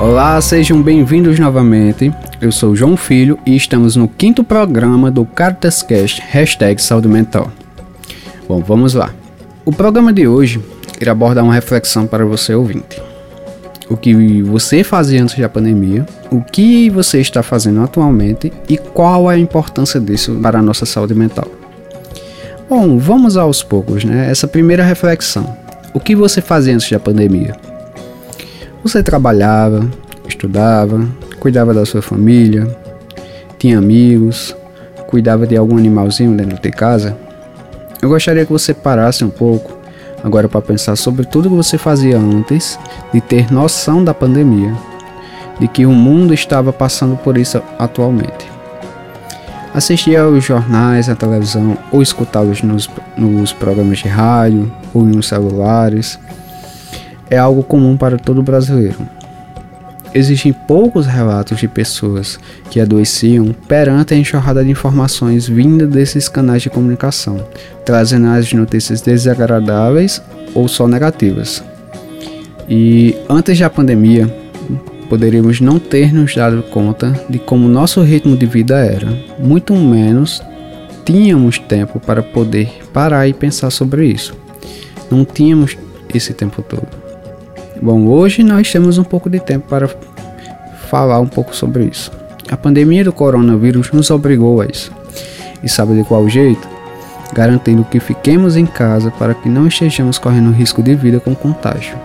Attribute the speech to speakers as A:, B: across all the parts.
A: Olá, sejam bem-vindos novamente. Eu sou João Filho e estamos no quinto programa do CaritasCast Hashtag Saúde Mental. Bom, vamos lá. O programa de hoje irá abordar uma reflexão para você ouvinte. O que você fazia antes da pandemia, o que você está fazendo atualmente e qual é a importância disso para a nossa saúde mental. Bom, vamos aos poucos, né? Essa primeira reflexão. O que você fazia antes da pandemia? Você trabalhava, estudava, cuidava da sua família, tinha amigos, cuidava de algum animalzinho dentro de casa? Eu gostaria que você parasse um pouco agora para pensar sobre tudo que você fazia antes de ter noção da pandemia, de que o mundo estava passando por isso atualmente. Assistir aos jornais, à televisão ou escutá-los nos, nos programas de rádio ou nos celulares é algo comum para todo brasileiro. Existem poucos relatos de pessoas que adoeciam perante a enxurrada de informações vindas desses canais de comunicação, trazendo as notícias desagradáveis ou só negativas. E antes da pandemia, poderíamos não ter nos dado conta de como nosso ritmo de vida era, muito menos tínhamos tempo para poder parar e pensar sobre isso. Não tínhamos esse tempo todo. Bom, hoje nós temos um pouco de tempo para falar um pouco sobre isso. A pandemia do coronavírus nos obrigou a isso. E sabe de qual jeito? Garantindo que fiquemos em casa para que não estejamos correndo risco de vida com contágio.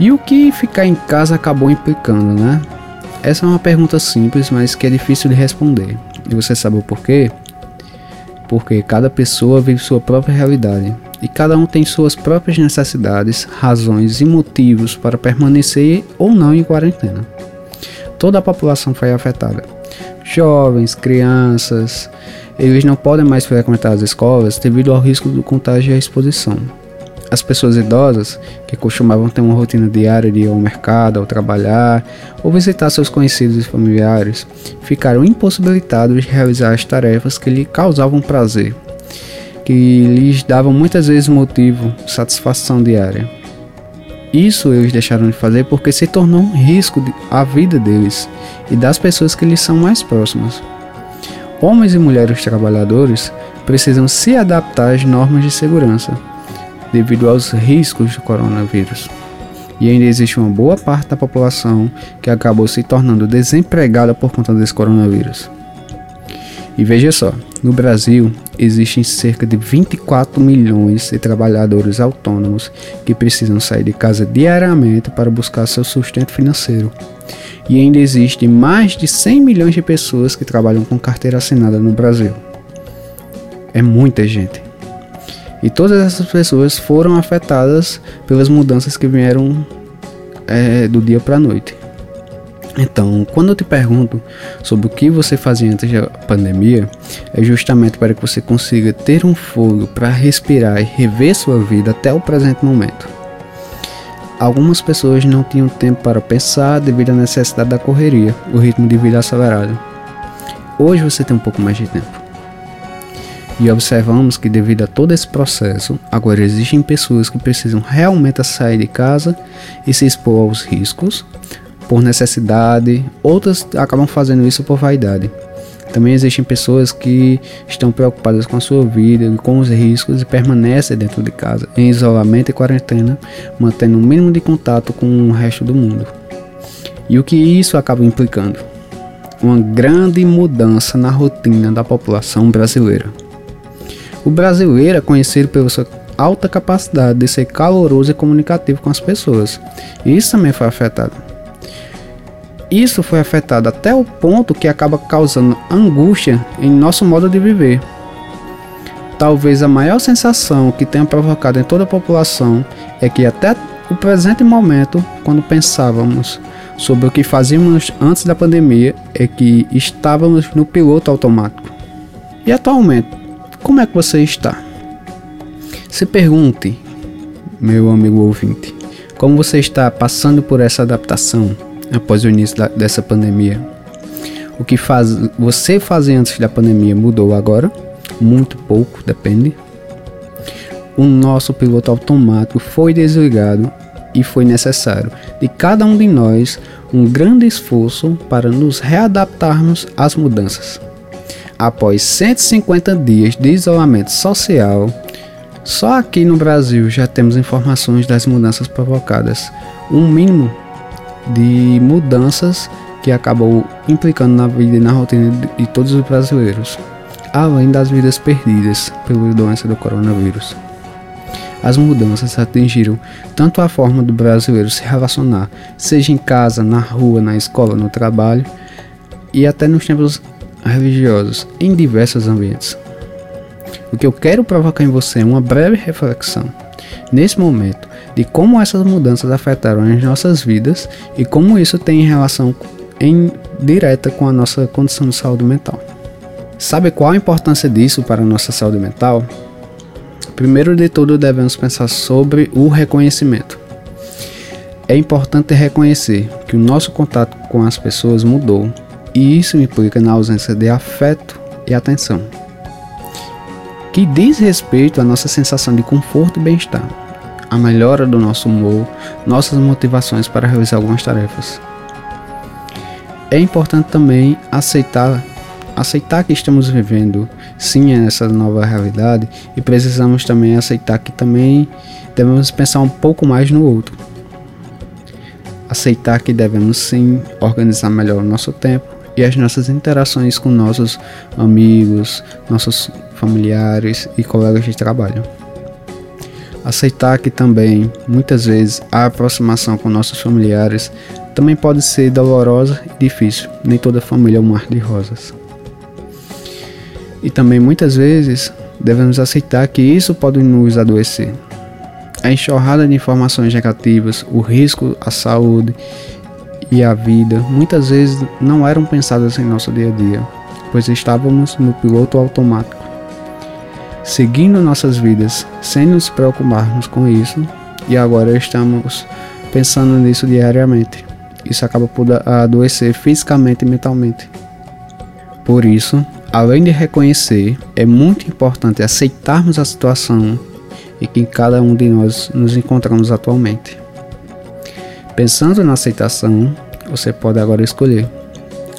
A: E o que ficar em casa acabou implicando, né? Essa é uma pergunta simples, mas que é difícil de responder. E você sabe o porquê? Porque cada pessoa vive sua própria realidade e cada um tem suas próprias necessidades, razões e motivos para permanecer ou não em quarentena. Toda a população foi afetada. Jovens, crianças, eles não podem mais frequentar as escolas devido ao risco do contágio e à exposição. As pessoas idosas, que costumavam ter uma rotina diária de ir ao mercado, ao trabalhar ou visitar seus conhecidos e familiares, ficaram impossibilitados de realizar as tarefas que lhe causavam prazer, que lhes davam muitas vezes motivo, satisfação diária. Isso eles deixaram de fazer porque se tornou um risco à vida deles e das pessoas que lhes são mais próximas. Homens e mulheres trabalhadores precisam se adaptar às normas de segurança devido aos riscos do coronavírus. E ainda existe uma boa parte da população que acabou se tornando desempregada por conta desse coronavírus. E veja só, no Brasil existem cerca de 24 milhões de trabalhadores autônomos que precisam sair de casa diariamente para buscar seu sustento financeiro. E ainda existem mais de 100 milhões de pessoas que trabalham com carteira assinada no Brasil. É muita gente. E todas essas pessoas foram afetadas pelas mudanças que vieram é, do dia para a noite. Então, quando eu te pergunto sobre o que você fazia antes da pandemia, é justamente para que você consiga ter um fogo para respirar e rever sua vida até o presente momento. Algumas pessoas não tinham tempo para pensar devido à necessidade da correria, o ritmo de vida acelerado. Hoje você tem um pouco mais de tempo. E observamos que, devido a todo esse processo, agora existem pessoas que precisam realmente sair de casa e se expor aos riscos, por necessidade, outras acabam fazendo isso por vaidade. Também existem pessoas que estão preocupadas com a sua vida e com os riscos e permanecem dentro de casa, em isolamento e quarentena, mantendo o um mínimo de contato com o resto do mundo. E o que isso acaba implicando? Uma grande mudança na rotina da população brasileira. O brasileiro é conhecido pela sua alta capacidade de ser caloroso e comunicativo com as pessoas, e isso também foi afetado. Isso foi afetado até o ponto que acaba causando angústia em nosso modo de viver. Talvez a maior sensação que tenha provocado em toda a população é que até o presente momento, quando pensávamos sobre o que fazíamos antes da pandemia, é que estávamos no piloto automático. E atualmente, como é que você está? Se pergunte, meu amigo ouvinte, como você está passando por essa adaptação? Após o início da, dessa pandemia. O que faz, você fazia antes da pandemia mudou agora, muito pouco, depende. O nosso piloto automático foi desligado e foi necessário de cada um de nós um grande esforço para nos readaptarmos às mudanças. Após 150 dias de isolamento social, só aqui no Brasil já temos informações das mudanças provocadas, um mínimo de mudanças que acabou implicando na vida e na rotina de todos os brasileiros, além das vidas perdidas pela doença do coronavírus. As mudanças atingiram tanto a forma do brasileiro se relacionar, seja em casa, na rua, na escola, no trabalho e até nos templos religiosos, em diversos ambientes. O que eu quero provocar em você é uma breve reflexão, nesse momento, de como essas mudanças afetaram as nossas vidas e como isso tem relação em direta com a nossa condição de saúde mental. Sabe qual a importância disso para a nossa saúde mental? Primeiro de tudo, devemos pensar sobre o reconhecimento. É importante reconhecer que o nosso contato com as pessoas mudou, e isso implica na ausência de afeto e atenção, que diz respeito à nossa sensação de conforto e bem-estar, a melhora do nosso humor, nossas motivações para realizar algumas tarefas. É importante também aceitar aceitar que estamos vivendo sim essa nova realidade e precisamos também aceitar que também devemos pensar um pouco mais no outro. Aceitar que devemos sim organizar melhor o nosso tempo e as nossas interações com nossos amigos, nossos familiares e colegas de trabalho. Aceitar que também, muitas vezes, a aproximação com nossos familiares também pode ser dolorosa e difícil. Nem toda família é um mar de rosas. E também muitas vezes devemos aceitar que isso pode nos adoecer. A enxurrada de informações negativas, o risco à saúde e à vida muitas vezes não eram pensadas em nosso dia a dia, pois estávamos no piloto automático, seguindo nossas vidas sem nos preocuparmos com isso, e agora estamos pensando nisso diariamente. Isso acaba por adoecer fisicamente e mentalmente. Por isso, além de reconhecer, é muito importante aceitarmos a situação em que cada um de nós nos encontramos atualmente. Pensando na aceitação, você pode agora escolher.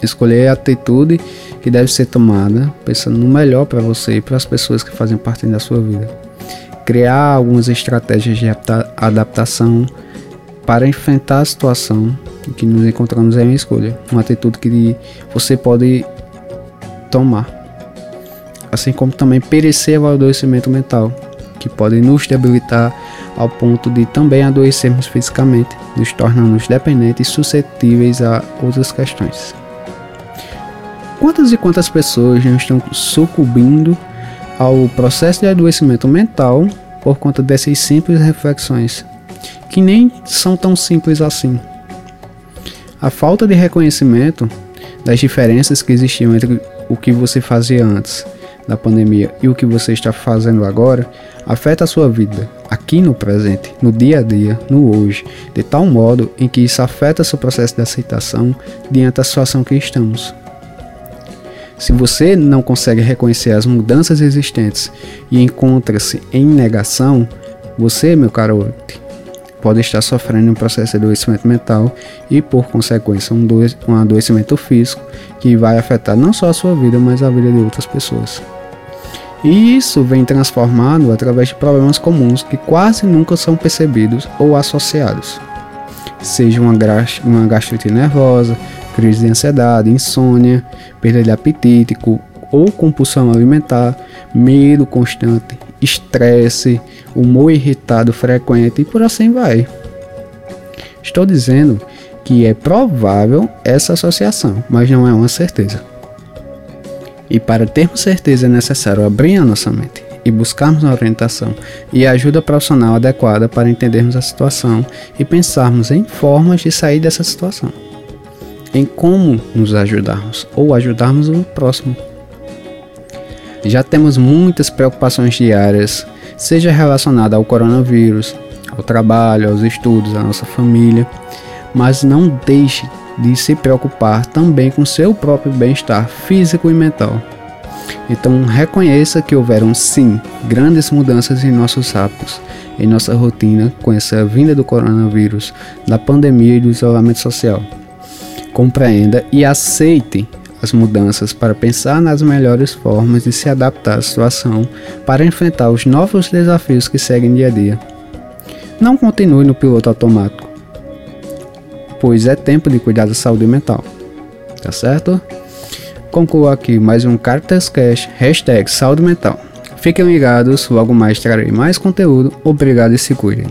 A: Escolher a atitude que deve ser tomada, pensando no melhor para você e para as pessoas que fazem parte da sua vida. Criar algumas estratégias de adaptação para enfrentar a situação em que nos encontramos é uma escolha, uma atitude que você pode tomar. Assim como também perecer ao adoecimento mental, que pode nos debilitar ao ponto de também adoecermos fisicamente, nos tornando dependentes e suscetíveis a outras questões. Quantas e quantas pessoas não estão sucumbindo ao processo de adoecimento mental por conta dessas simples reflexões, que nem são tão simples assim? A falta de reconhecimento das diferenças que existiam entre o que você fazia antes da pandemia e o que você está fazendo agora afeta a sua vida aqui no presente, no dia a dia, no hoje, de tal modo em que isso afeta seu processo de aceitação diante da situação que estamos. Se você não consegue reconhecer as mudanças existentes e encontra-se em negação, você, meu caro ouvinte, pode estar sofrendo um processo de adoecimento mental e, por consequência, um, um adoecimento físico que vai afetar não só a sua vida, mas a vida de outras pessoas. E isso vem transformado através de problemas comuns que quase nunca são percebidos ou associados. Seja uma, uma gastrite nervosa, crise de ansiedade, insônia, perda de apetite ou compulsão alimentar, medo constante, estresse, humor irritado frequente e por assim vai. Estou dizendo que é provável essa associação, mas não é uma certeza. E para termos certeza é necessário abrir a nossa mente e buscarmos uma orientação e ajuda profissional adequada para entendermos a situação e pensarmos em formas de sair dessa situação, em como nos ajudarmos ou ajudarmos o próximo. Já temos muitas preocupações diárias, seja relacionada ao coronavírus, ao trabalho, aos estudos, à nossa família, mas não deixe de se preocupar também com seu próprio bem-estar físico e mental. Então reconheça que houveram sim grandes mudanças em nossos hábitos, em nossa rotina com essa vinda do coronavírus, da pandemia e do isolamento social. Compreenda e aceite as mudanças para pensar nas melhores formas de se adaptar à situação para enfrentar os novos desafios que seguem dia a dia. Não continue no piloto automático, pois é tempo de cuidar da saúde mental. Tá certo? Concluo aqui mais um Cartas Cash, hashtag saúde mental. Fiquem ligados, logo mais trarei mais conteúdo. Obrigado e se cuidem.